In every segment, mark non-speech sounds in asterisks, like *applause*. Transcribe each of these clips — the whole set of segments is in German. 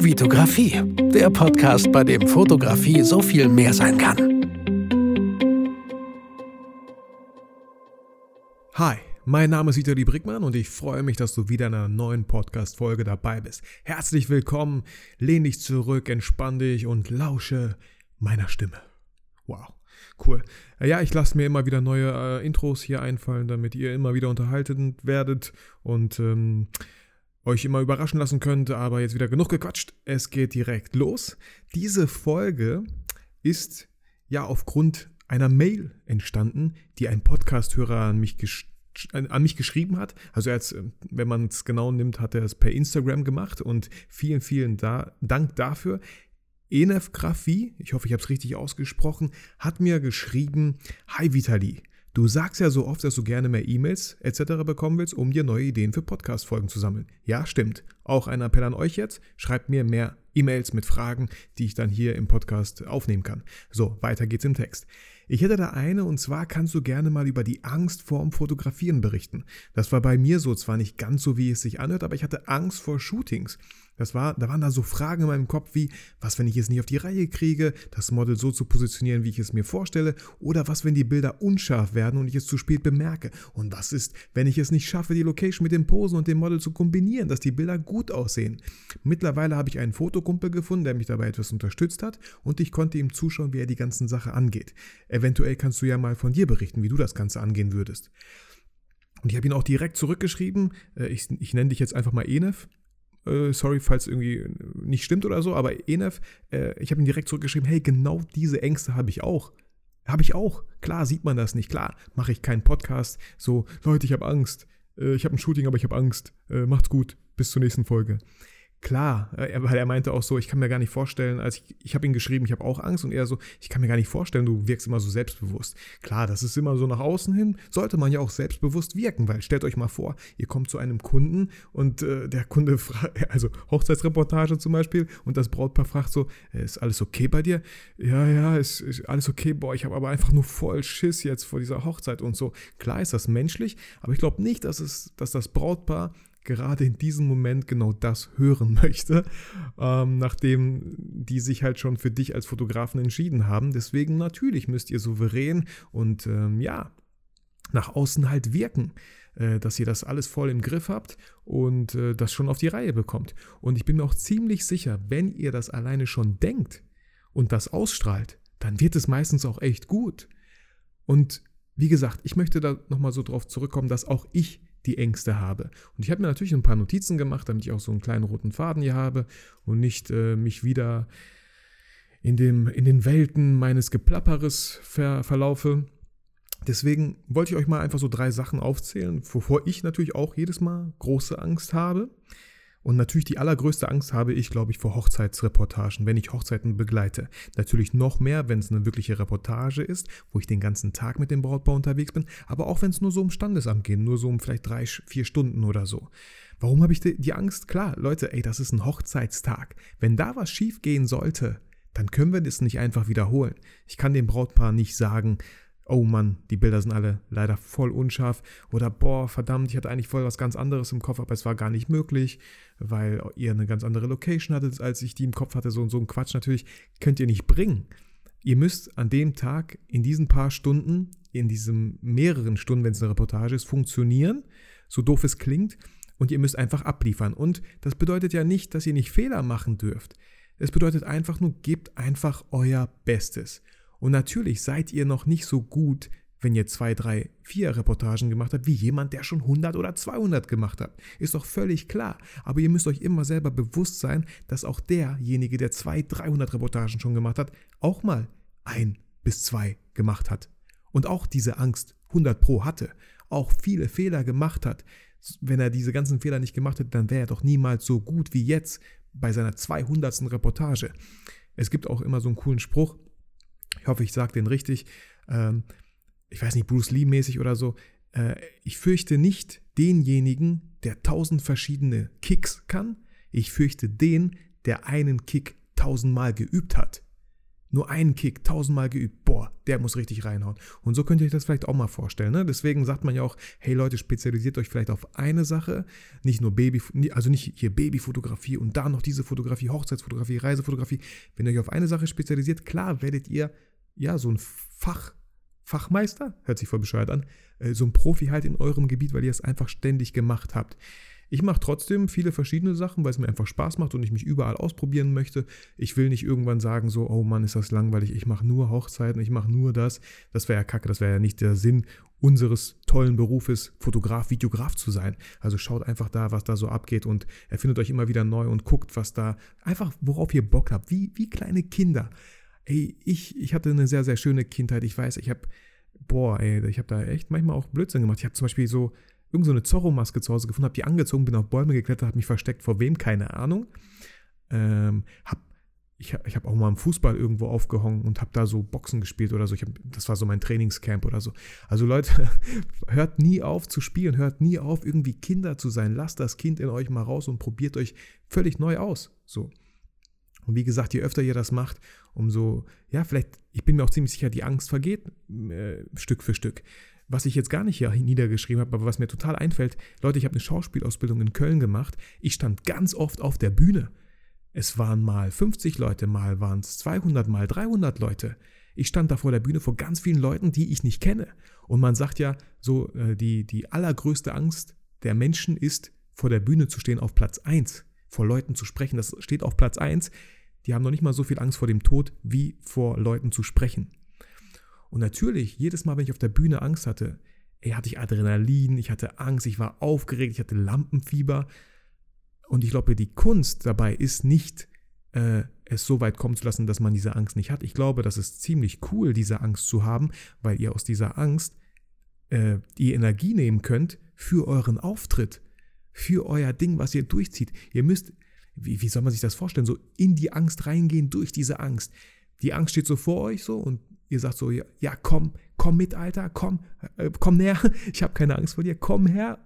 Vitografie, der Podcast, bei dem Fotografie so viel mehr sein kann. Hi, mein Name ist Vitali Brickmann und ich freue mich, dass du wieder in einer neuen Podcast-Folge dabei bist. Herzlich willkommen, lehn dich zurück, entspann dich und lausche meiner Stimme. Wow. Cool. Ja, ich lasse mir immer wieder neue äh, Intros hier einfallen, damit ihr immer wieder unterhalten werdet und ähm, euch immer überraschen lassen könnt. Aber jetzt wieder genug gequatscht. Es geht direkt los. Diese Folge ist ja aufgrund einer Mail entstanden, die ein Podcast-Hörer an mich an mich geschrieben hat. Also jetzt, wenn man es genau nimmt, hat er es per Instagram gemacht und vielen, vielen da Dank dafür. Enef Grafie, ich hoffe, ich habe es richtig ausgesprochen, hat mir geschrieben, Hi Vitali, du sagst ja so oft, dass du gerne mehr E-Mails etc. bekommen willst, um dir neue Ideen für Podcast-Folgen zu sammeln. Ja, stimmt. Auch ein Appell an euch jetzt, schreibt mir mehr E-Mails mit Fragen, die ich dann hier im Podcast aufnehmen kann. So, weiter geht's im Text. Ich hätte da eine und zwar kannst du gerne mal über die Angst vorm Fotografieren berichten. Das war bei mir so, zwar nicht ganz so, wie es sich anhört, aber ich hatte Angst vor Shootings. Das war, da waren da so Fragen in meinem Kopf wie, was, wenn ich es nicht auf die Reihe kriege, das Model so zu positionieren, wie ich es mir vorstelle, oder was, wenn die Bilder unscharf werden und ich es zu spät bemerke, und was ist, wenn ich es nicht schaffe, die Location mit den Posen und dem Model zu kombinieren, dass die Bilder gut aussehen. Mittlerweile habe ich einen Fotokumpel gefunden, der mich dabei etwas unterstützt hat, und ich konnte ihm zuschauen, wie er die ganzen Sache angeht. Eventuell kannst du ja mal von dir berichten, wie du das Ganze angehen würdest. Und ich habe ihn auch direkt zurückgeschrieben. Äh, ich, ich nenne dich jetzt einfach mal Enef. Äh, sorry, falls irgendwie nicht stimmt oder so, aber Enef, äh, ich habe ihm direkt zurückgeschrieben, hey, genau diese Ängste habe ich auch. Habe ich auch. Klar sieht man das nicht. Klar mache ich keinen Podcast. So, Leute, ich habe Angst. Äh, ich habe ein Shooting, aber ich habe Angst. Äh, macht's gut. Bis zur nächsten Folge. Klar, äh, weil er meinte auch so, ich kann mir gar nicht vorstellen, als ich, ich habe ihn geschrieben, ich habe auch Angst und er so, ich kann mir gar nicht vorstellen, du wirkst immer so selbstbewusst. Klar, das ist immer so nach außen hin, sollte man ja auch selbstbewusst wirken, weil stellt euch mal vor, ihr kommt zu einem Kunden und äh, der Kunde *laughs* fragt, also Hochzeitsreportage zum Beispiel und das Brautpaar fragt so, äh, ist alles okay bei dir? Ja, ja, ist, ist alles okay, boah, ich habe aber einfach nur voll Schiss jetzt vor dieser Hochzeit und so. Klar ist das menschlich, aber ich glaube nicht, dass, es, dass das Brautpaar gerade in diesem Moment genau das hören *laughs* möchte, ähm, nachdem die sich halt schon für dich als Fotografen entschieden haben. Deswegen natürlich müsst ihr souverän und ähm, ja, nach außen halt wirken, äh, dass ihr das alles voll im Griff habt und äh, das schon auf die Reihe bekommt. Und ich bin mir auch ziemlich sicher, wenn ihr das alleine schon denkt und das ausstrahlt, dann wird es meistens auch echt gut. Und wie gesagt, ich möchte da nochmal so drauf zurückkommen, dass auch ich die Ängste habe. Und ich habe mir natürlich ein paar Notizen gemacht, damit ich auch so einen kleinen roten Faden hier habe und nicht äh, mich wieder in, dem, in den Welten meines Geplapperes ver, verlaufe. Deswegen wollte ich euch mal einfach so drei Sachen aufzählen, wovor ich natürlich auch jedes Mal große Angst habe. Und natürlich die allergrößte Angst habe ich, glaube ich, vor Hochzeitsreportagen, wenn ich Hochzeiten begleite. Natürlich noch mehr, wenn es eine wirkliche Reportage ist, wo ich den ganzen Tag mit dem Brautbau unterwegs bin, aber auch wenn es nur so um Standesamt geht, nur so um vielleicht drei, vier Stunden oder so. Warum habe ich die Angst? Klar, Leute, ey, das ist ein Hochzeitstag. Wenn da was schief gehen sollte, dann können wir das nicht einfach wiederholen. Ich kann dem Brautpaar nicht sagen, oh Mann, die Bilder sind alle leider voll unscharf oder boah, verdammt, ich hatte eigentlich voll was ganz anderes im Kopf, aber es war gar nicht möglich, weil ihr eine ganz andere Location hattet, als ich die im Kopf hatte. So und so ein Quatsch natürlich könnt ihr nicht bringen. Ihr müsst an dem Tag in diesen paar Stunden, in diesen mehreren Stunden, wenn es eine Reportage ist, funktionieren, so doof es klingt, und ihr müsst einfach abliefern. Und das bedeutet ja nicht, dass ihr nicht Fehler machen dürft. Es bedeutet einfach nur, gebt einfach euer Bestes. Und natürlich seid ihr noch nicht so gut, wenn ihr zwei, drei, vier Reportagen gemacht habt, wie jemand, der schon 100 oder 200 gemacht hat. Ist doch völlig klar. Aber ihr müsst euch immer selber bewusst sein, dass auch derjenige, der zwei, 300 Reportagen schon gemacht hat, auch mal ein bis zwei gemacht hat. Und auch diese Angst 100 Pro hatte. Auch viele Fehler gemacht hat. Wenn er diese ganzen Fehler nicht gemacht hätte, dann wäre er doch niemals so gut wie jetzt bei seiner 200. Reportage. Es gibt auch immer so einen coolen Spruch, hoffe, ich sage den richtig, ähm, ich weiß nicht, Bruce Lee-mäßig oder so, äh, ich fürchte nicht denjenigen, der tausend verschiedene Kicks kann, ich fürchte den, der einen Kick tausendmal geübt hat. Nur einen Kick, tausendmal geübt, boah, der muss richtig reinhauen. Und so könnt ihr euch das vielleicht auch mal vorstellen. Ne? Deswegen sagt man ja auch, hey Leute, spezialisiert euch vielleicht auf eine Sache, nicht nur Baby, also nicht hier Babyfotografie und da noch diese Fotografie, Hochzeitsfotografie, Reisefotografie. Wenn ihr euch auf eine Sache spezialisiert, klar werdet ihr ja so ein Fach, Fachmeister, hört sich voll bescheuert an, äh, so ein Profi halt in eurem Gebiet, weil ihr es einfach ständig gemacht habt. Ich mache trotzdem viele verschiedene Sachen, weil es mir einfach Spaß macht und ich mich überall ausprobieren möchte. Ich will nicht irgendwann sagen, so, oh Mann, ist das langweilig, ich mache nur Hochzeiten, ich mache nur das. Das wäre ja kacke, das wäre ja nicht der Sinn unseres tollen Berufes, Fotograf, Videograf zu sein. Also schaut einfach da, was da so abgeht und erfindet euch immer wieder neu und guckt, was da, einfach worauf ihr Bock habt, wie, wie kleine Kinder. Ey, ich, ich hatte eine sehr, sehr schöne Kindheit. Ich weiß, ich habe, boah, ey, ich habe da echt manchmal auch Blödsinn gemacht. Ich habe zum Beispiel so irgend so eine Zorro-Maske zu Hause gefunden, habe die angezogen, bin auf Bäume geklettert, habe mich versteckt, vor wem, keine Ahnung. Ähm, hab, ich ich habe auch mal im Fußball irgendwo aufgehangen und habe da so Boxen gespielt oder so. Hab, das war so mein Trainingscamp oder so. Also Leute, *laughs* hört nie auf zu spielen, hört nie auf, irgendwie Kinder zu sein. Lasst das Kind in euch mal raus und probiert euch völlig neu aus. So. Und wie gesagt, je öfter ihr das macht, umso, ja, vielleicht, ich bin mir auch ziemlich sicher, die Angst vergeht äh, Stück für Stück was ich jetzt gar nicht hier niedergeschrieben habe, aber was mir total einfällt, Leute, ich habe eine Schauspielausbildung in Köln gemacht. Ich stand ganz oft auf der Bühne. Es waren mal 50 Leute, mal waren es 200, mal 300 Leute. Ich stand da vor der Bühne vor ganz vielen Leuten, die ich nicht kenne. Und man sagt ja, so äh, die, die allergrößte Angst der Menschen ist, vor der Bühne zu stehen auf Platz 1, vor Leuten zu sprechen. Das steht auf Platz 1. Die haben noch nicht mal so viel Angst vor dem Tod, wie vor Leuten zu sprechen. Und natürlich, jedes Mal, wenn ich auf der Bühne Angst hatte, ey, hatte ich Adrenalin, ich hatte Angst, ich war aufgeregt, ich hatte Lampenfieber. Und ich glaube, die Kunst dabei ist nicht, äh, es so weit kommen zu lassen, dass man diese Angst nicht hat. Ich glaube, das ist ziemlich cool, diese Angst zu haben, weil ihr aus dieser Angst äh, die Energie nehmen könnt für euren Auftritt, für euer Ding, was ihr durchzieht. Ihr müsst, wie, wie soll man sich das vorstellen, so in die Angst reingehen durch diese Angst. Die Angst steht so vor euch so und ihr sagt so, ja, ja komm, komm mit, Alter, komm, äh, komm näher, *laughs* ich habe keine Angst vor dir, komm her,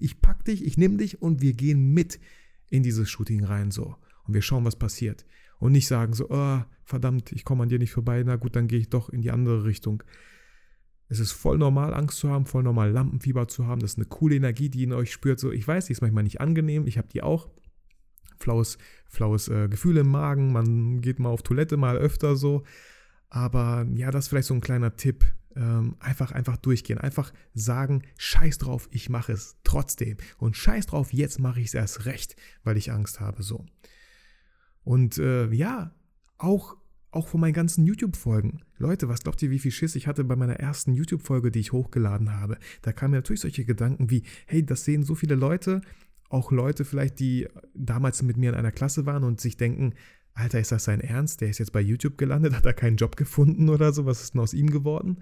ich pack dich, ich nehme dich und wir gehen mit in dieses Shooting rein so und wir schauen, was passiert. Und nicht sagen so, oh, verdammt, ich komme an dir nicht vorbei, na gut, dann gehe ich doch in die andere Richtung. Es ist voll normal, Angst zu haben, voll normal, Lampenfieber zu haben. Das ist eine coole Energie, die in euch spürt. So, ich weiß, die ist manchmal nicht angenehm, ich habe die auch. Flaues, flaues äh, Gefühl im Magen, man geht mal auf Toilette, mal öfter so. Aber ja, das ist vielleicht so ein kleiner Tipp. Ähm, einfach, einfach durchgehen. Einfach sagen, scheiß drauf, ich mache es trotzdem. Und scheiß drauf, jetzt mache ich es erst recht, weil ich Angst habe. So. Und äh, ja, auch, auch von meinen ganzen YouTube-Folgen. Leute, was glaubt ihr, wie viel Schiss ich hatte bei meiner ersten YouTube-Folge, die ich hochgeladen habe? Da kamen mir natürlich solche Gedanken wie, hey, das sehen so viele Leute, auch Leute vielleicht, die damals mit mir in einer Klasse waren und sich denken, Alter, ist das sein Ernst? Der ist jetzt bei YouTube gelandet, hat er keinen Job gefunden oder so? Was ist denn aus ihm geworden?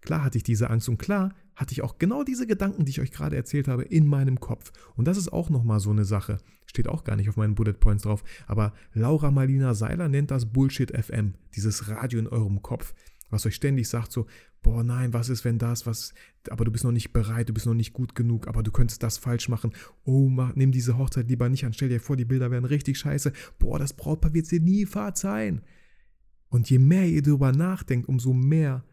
Klar hatte ich diese Angst und klar hatte ich auch genau diese Gedanken, die ich euch gerade erzählt habe, in meinem Kopf. Und das ist auch nochmal so eine Sache. Steht auch gar nicht auf meinen Bullet Points drauf. Aber Laura Marlina Seiler nennt das Bullshit FM, dieses Radio in eurem Kopf, was euch ständig sagt so, boah, nein, was ist, wenn das, was, aber du bist noch nicht bereit, du bist noch nicht gut genug, aber du könntest das falsch machen. Oh, mach, nimm diese Hochzeit lieber nicht an, stell dir vor, die Bilder werden richtig scheiße. Boah, das Brautpaar wird dir nie verzeihen. Und je mehr ihr darüber nachdenkt, umso mehr,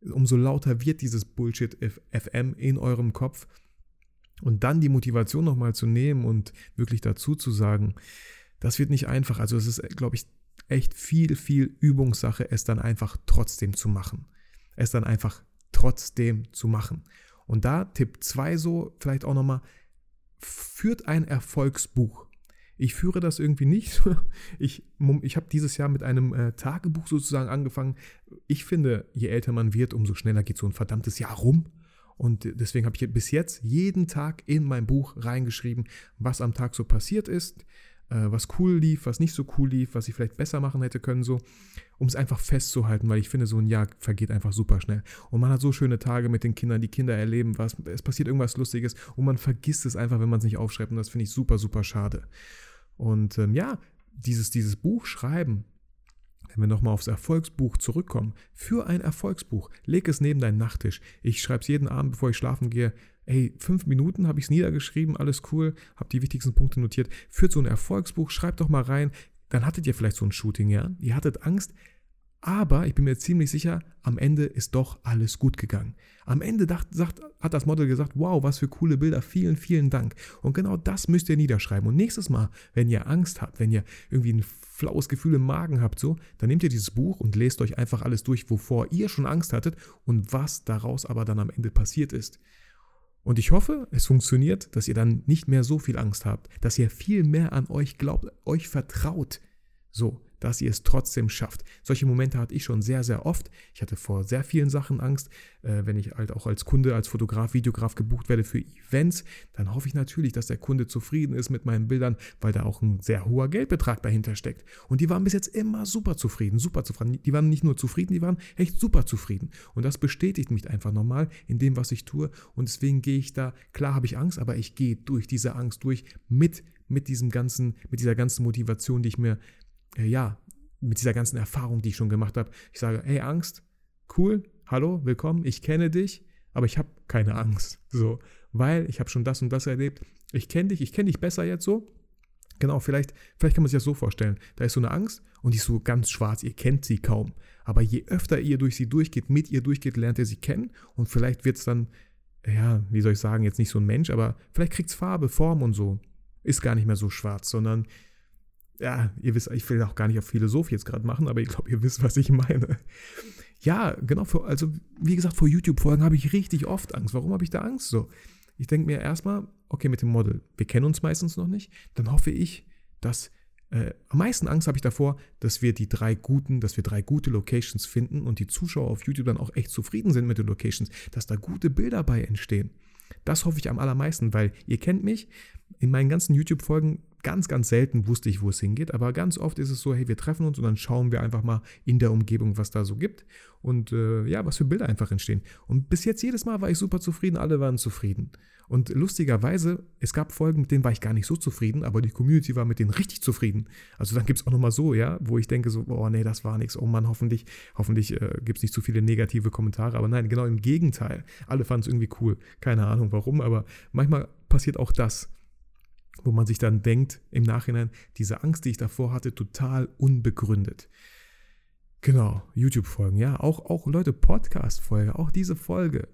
umso lauter wird dieses Bullshit FM in eurem Kopf. Und dann die Motivation nochmal zu nehmen und wirklich dazu zu sagen, das wird nicht einfach. Also es ist, glaube ich, echt viel, viel Übungssache, es dann einfach trotzdem zu machen es dann einfach trotzdem zu machen. Und da Tipp 2 so, vielleicht auch nochmal, führt ein Erfolgsbuch. Ich führe das irgendwie nicht. *laughs* Ich, ich habe dieses Jahr mit einem äh, Tagebuch sozusagen angefangen. Ich finde, je älter man wird, umso schneller geht so ein verdammtes Jahr rum. Und deswegen habe ich bis jetzt jeden Tag in mein Buch reingeschrieben, was am Tag so passiert ist, was cool lief, was nicht so cool lief, was ich vielleicht besser machen hätte können, so, um es einfach festzuhalten, weil ich finde, so ein Jahr vergeht einfach super schnell. Und man hat so schöne Tage mit den Kindern, die Kinder erleben was, es passiert irgendwas Lustiges und man vergisst es einfach, wenn man es nicht aufschreibt und das finde ich super, super schade. Und ähm, ja, dieses, dieses Buch schreiben, wenn wir nochmal aufs Erfolgsbuch zurückkommen, für ein Erfolgsbuch, leg es neben deinen Nachttisch. Ich schreibe es jeden Abend, bevor ich schlafen gehe, ey, fünf Minuten habe ich es niedergeschrieben, alles cool, habe die wichtigsten Punkte notiert. Führt so ein Erfolgsbuch, schreibt doch mal rein. Dann hattet ihr vielleicht so ein Shooting, ja? Ihr hattet Angst, Aber ich bin mir ziemlich sicher, am Ende ist doch alles gut gegangen. Am Ende dacht, sagt, hat das Model gesagt, wow, was für coole Bilder, vielen, vielen Dank. Und genau das müsst ihr niederschreiben. Und nächstes Mal, wenn ihr Angst habt, wenn ihr irgendwie ein flaues Gefühl im Magen habt, so, dann nehmt ihr dieses Buch und lest euch einfach alles durch, wovor ihr schon Angst hattet und was daraus aber dann am Ende passiert ist. Und ich hoffe, es funktioniert, dass ihr dann nicht mehr so viel Angst habt, dass ihr viel mehr an euch glaubt, euch vertraut. So, dass ihr es trotzdem schafft. Solche Momente hatte ich schon sehr, sehr oft. Ich hatte vor sehr vielen Sachen Angst. Äh, wenn ich halt auch als Kunde, als Fotograf, Videograf gebucht werde für Events, dann hoffe ich natürlich, dass der Kunde zufrieden ist mit meinen Bildern, weil da auch ein sehr hoher Geldbetrag dahinter steckt. Und die waren bis jetzt immer super zufrieden, super zufrieden. Die waren nicht nur zufrieden, die waren echt super zufrieden. Und das bestätigt mich einfach nochmal in dem, was ich tue. Und deswegen gehe ich da, klar habe ich Angst, aber ich gehe durch diese Angst durch mit mit diesem ganzen, mit dieser ganzen Motivation, die ich mir äh, ja, mit dieser ganzen Erfahrung, die ich schon gemacht habe, ich sage, hey Angst, cool, hallo, willkommen, ich kenne dich, aber ich habe keine Angst, so, weil ich habe schon das und das erlebt. Ich kenne dich, ich kenne dich besser jetzt so. Genau, vielleicht, vielleicht kann man sich das so vorstellen. Da ist so eine Angst und die ist so ganz schwarz, ihr kennt sie kaum. Aber je öfter ihr durch sie durchgeht, mit ihr durchgeht, lernt ihr sie kennen und vielleicht wird es dann, ja, wie soll ich sagen, jetzt nicht so ein Mensch, aber vielleicht kriegt es Farbe, Form und so. Ist gar nicht mehr so schwarz, sondern ja, ihr wisst, ich will auch gar nicht auf Philosophie jetzt gerade machen, aber ich glaube, ihr wisst, was ich meine. Ja, genau, für, also wie gesagt, vor YouTube-Folgen habe ich richtig oft Angst. Warum habe ich da Angst so? Ich denke mir erstmal, okay, mit dem Model, wir kennen uns meistens noch nicht, dann hoffe ich, dass äh, am meisten Angst habe ich davor, dass wir die drei guten, dass wir drei gute Locations finden und die Zuschauer auf YouTube dann auch echt zufrieden sind mit den Locations, dass da gute Bilder bei entstehen. Das hoffe ich am allermeisten, weil ihr kennt mich, in meinen ganzen YouTube-Folgen ganz, ganz selten wusste ich, wo es hingeht, aber ganz oft ist es so, hey, wir treffen uns und dann schauen wir einfach mal in der Umgebung, was da so gibt und äh, ja, was für Bilder einfach entstehen. Und bis jetzt jedes Mal war ich super zufrieden, alle waren zufrieden. Und lustigerweise, es gab Folgen, mit denen war ich gar nicht so zufrieden, aber die Community war mit denen richtig zufrieden. Also dann gibt es auch nochmal so, ja, wo ich denke so, oh nee, das war nichts, oh Mann, hoffentlich, hoffentlich äh, gibt es nicht zu viele negative Kommentare. Aber nein, genau im Gegenteil. Alle fanden es irgendwie cool. Keine Ahnung warum, aber manchmal passiert auch das wo man sich dann denkt im Nachhinein, diese Angst, die ich davor hatte, total unbegründet. Genau, YouTube-Folgen, ja, auch, auch Leute, Podcast-Folge, auch diese Folge.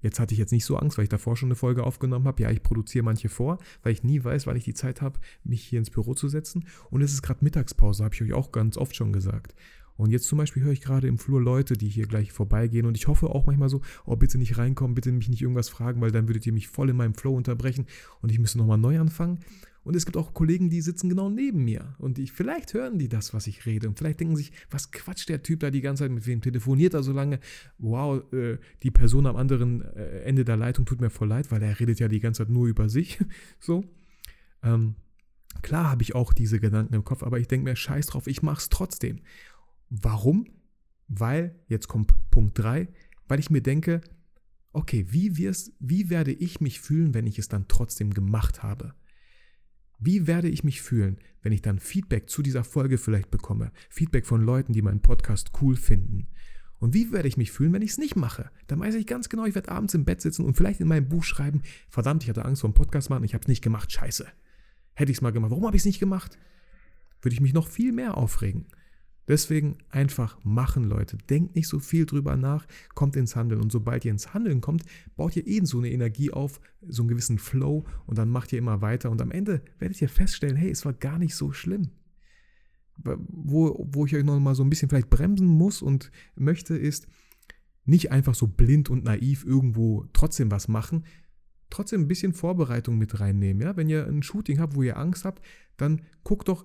Jetzt hatte ich jetzt nicht so Angst, weil ich davor schon eine Folge aufgenommen habe. Ja, ich produziere manche vor, weil ich nie weiß, wann ich die Zeit habe, mich hier ins Büro zu setzen. Und es ist gerade Mittagspause, habe ich euch auch ganz oft schon gesagt. Und jetzt zum Beispiel höre ich gerade im Flur Leute, die hier gleich vorbeigehen. Und ich hoffe auch manchmal so, oh, bitte nicht reinkommen, bitte mich nicht irgendwas fragen, weil dann würdet ihr mich voll in meinem Flow unterbrechen und ich müsste nochmal neu anfangen. Und es gibt auch Kollegen, die sitzen genau neben mir. Und die, vielleicht hören die das, was ich rede. Und vielleicht denken sich, was quatscht der Typ da die ganze Zeit, mit wem telefoniert er so lange? Wow, äh, die Person am anderen äh, Ende der Leitung tut mir voll leid, weil er redet ja die ganze Zeit nur über sich. *laughs* so. Ähm, klar habe ich auch diese Gedanken im Kopf, aber ich denke mir, scheiß drauf, ich mache es trotzdem. Warum? Weil, jetzt kommt Punkt 3, weil ich mir denke, okay, wie, wir's, wie werde ich mich fühlen, wenn ich es dann trotzdem gemacht habe? Wie werde ich mich fühlen, wenn ich dann Feedback zu dieser Folge vielleicht bekomme? Feedback von Leuten, die meinen Podcast cool finden. Und wie werde ich mich fühlen, wenn ich es nicht mache? Dann weiß ich ganz genau, ich werde abends im Bett sitzen und vielleicht in meinem Buch schreiben, verdammt, ich hatte Angst vor dem Podcast machen, ich habe es nicht gemacht, scheiße. Hätte ich es mal gemacht, warum habe ich es nicht gemacht? Würde ich mich noch viel mehr aufregen. Deswegen einfach machen, Leute. Denkt nicht so viel drüber nach, kommt ins Handeln. Und sobald ihr ins Handeln kommt, baut ihr eben so eine Energie auf, so einen gewissen Flow und dann macht ihr immer weiter. Und am Ende werdet ihr feststellen, hey, es war gar nicht so schlimm. Wo, wo ich euch noch mal so ein bisschen vielleicht bremsen muss und möchte, ist nicht einfach so blind und naiv irgendwo trotzdem was machen, trotzdem ein bisschen Vorbereitung mit reinnehmen. Ja? Wenn ihr ein Shooting habt, wo ihr Angst habt, dann guckt doch,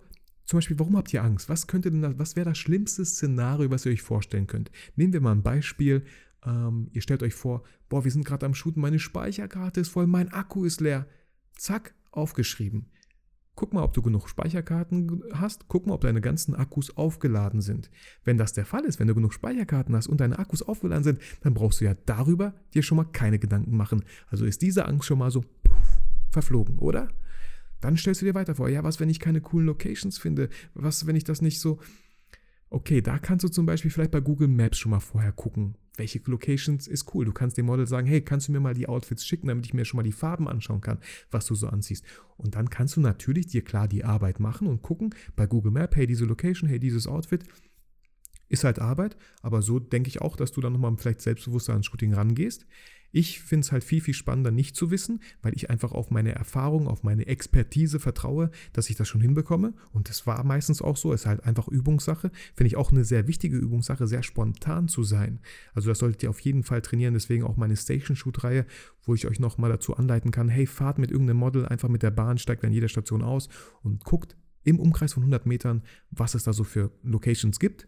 zum Beispiel, warum habt ihr Angst? Was könnte denn, was wäre das schlimmste Szenario, was ihr euch vorstellen könnt? Nehmen wir mal ein Beispiel. Ähm, ihr stellt euch vor, boah, wir sind gerade am Shooten, meine Speicherkarte ist voll, mein Akku ist leer. Zack, aufgeschrieben. Guck mal, ob du genug Speicherkarten hast. Guck mal, ob deine ganzen Akkus aufgeladen sind. Wenn das der Fall ist, wenn du genug Speicherkarten hast und deine Akkus aufgeladen sind, dann brauchst du ja darüber dir schon mal keine Gedanken machen. Also ist diese Angst schon mal so verflogen, oder? Dann stellst du dir weiter vor, ja, was, wenn ich keine coolen Locations finde? Was, wenn ich das nicht so. Okay, da kannst du zum Beispiel vielleicht bei Google Maps schon mal vorher gucken, welche Locations ist cool. Du kannst dem Model sagen, hey, kannst du mir mal die Outfits schicken, damit ich mir schon mal die Farben anschauen kann, was du so anziehst. Und dann kannst du natürlich dir klar die Arbeit machen und gucken bei Google Maps, hey, diese Location, hey, dieses Outfit, Ist halt Arbeit, aber so denke ich auch, dass du dann nochmal vielleicht selbstbewusster ans Shooting rangehst. Ich finde es halt viel, viel spannender, nicht zu wissen, weil ich einfach auf meine Erfahrung, auf meine Expertise vertraue, dass ich das schon hinbekomme. Und das war meistens auch so. Es ist halt einfach Übungssache. Finde ich auch eine sehr wichtige Übungssache, sehr spontan zu sein. Also das solltet ihr auf jeden Fall trainieren. Deswegen auch meine Station Shoot Reihe, wo ich euch nochmal dazu anleiten kann, hey, fahrt mit irgendeinem Model einfach mit der Bahn, steigt an jeder Station aus und guckt im Umkreis von 100 Metern, was es da so für Locations gibt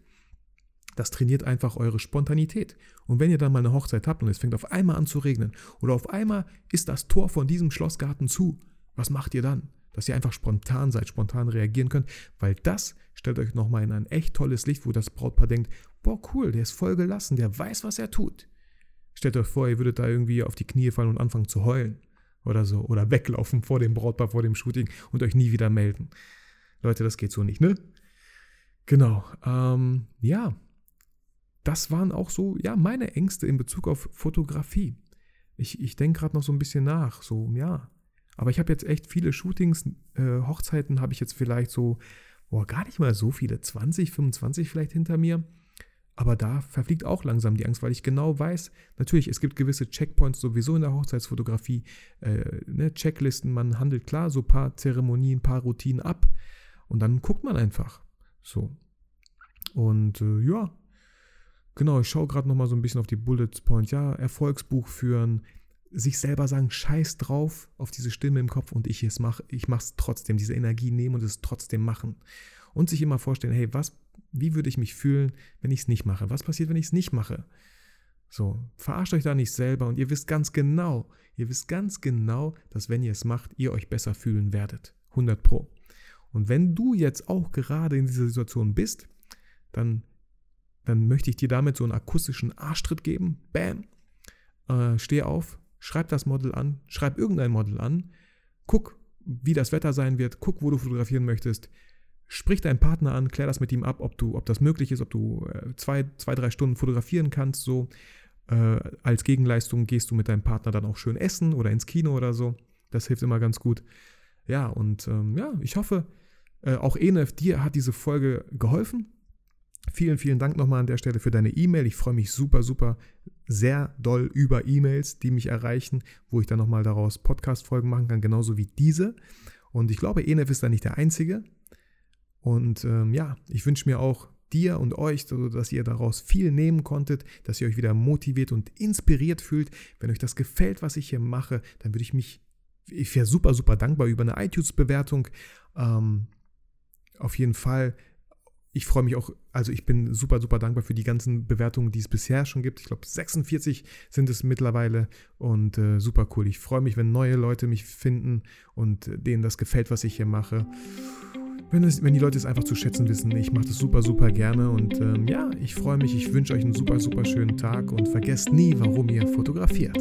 das trainiert einfach eure Spontanität. Und wenn ihr dann mal eine Hochzeit habt und es fängt auf einmal an zu regnen oder auf einmal ist das Tor von diesem Schlossgarten zu, was macht ihr dann? Dass ihr einfach spontan seid, spontan reagieren könnt, weil das stellt euch nochmal in ein echt tolles Licht, wo das Brautpaar denkt, boah cool, der ist voll gelassen, der weiß, was er tut. Stellt euch vor, ihr würdet da irgendwie auf die Knie fallen und anfangen zu heulen oder so oder weglaufen vor dem Brautpaar, vor dem Shooting und euch nie wieder melden. Leute, das geht so nicht, ne? Genau. Ähm, ja, das waren auch so, ja, meine Ängste in Bezug auf Fotografie. Ich, ich denke gerade noch so ein bisschen nach, so, ja. Aber ich habe jetzt echt viele Shootings, äh, Hochzeiten habe ich jetzt vielleicht so, boah, gar nicht mal so viele, 20, 25 vielleicht hinter mir. Aber da verfliegt auch langsam die Angst, weil ich genau weiß, natürlich, es gibt gewisse Checkpoints sowieso in der Hochzeitsfotografie, äh, ne, Checklisten, man handelt klar so ein paar Zeremonien, ein paar Routinen ab und dann guckt man einfach. So. Und äh, ja, Genau, ich schaue gerade nochmal so ein bisschen auf die Bullet Point. Ja, Erfolgsbuch führen, sich selber sagen, scheiß drauf auf diese Stimme im Kopf und ich es mache, ich mache es trotzdem, diese Energie nehmen und es trotzdem machen. Und sich immer vorstellen, hey, was, wie würde ich mich fühlen, wenn ich es nicht mache? Was passiert, wenn ich es nicht mache? So, verarscht euch da nicht selber und ihr wisst ganz genau, ihr wisst ganz genau, dass wenn ihr es macht, ihr euch besser fühlen werdet. 100 Pro. Und wenn du jetzt auch gerade in dieser Situation bist, dann dann möchte ich dir damit so einen akustischen Arschtritt geben. Bam. Äh, steh auf, schreib das Model an, schreib irgendein Model an, guck, wie das Wetter sein wird, guck, wo du fotografieren möchtest. Sprich deinen Partner an, klär das mit ihm ab, ob, du, ob das möglich ist, ob du äh, zwei, zwei, drei Stunden fotografieren kannst. So äh, als Gegenleistung gehst du mit deinem Partner dann auch schön essen oder ins Kino oder so. Das hilft immer ganz gut. Ja, und ähm, ja, ich hoffe, äh, auch Enef, dir hat diese Folge geholfen. Vielen, vielen Dank nochmal an der Stelle für deine E-Mail. Ich freue mich super, super, sehr doll über E-Mails, die mich erreichen, wo ich dann nochmal daraus Podcast-Folgen machen kann, genauso wie diese. Und ich glaube, ENF ist da nicht der Einzige. Und ähm, ja, ich wünsche mir auch dir und euch, dass ihr daraus viel nehmen konntet, dass ihr euch wieder motiviert und inspiriert fühlt. Wenn euch das gefällt, was ich hier mache, dann würde ich mich, ich wäre super, super dankbar über eine iTunes-Bewertung. Ähm, auf jeden Fall ich freue mich auch, also ich bin super, super dankbar für die ganzen Bewertungen, die es bisher schon gibt. Ich glaube, 46 sind es mittlerweile und äh, super cool. Ich freue mich, wenn neue Leute mich finden und denen das gefällt, was ich hier mache. Wenn, es, wenn die Leute es einfach zu schätzen wissen, ich mache das super, super gerne und ähm, ja, ich freue mich, ich wünsche euch einen super, super schönen Tag und vergesst nie, warum ihr fotografiert.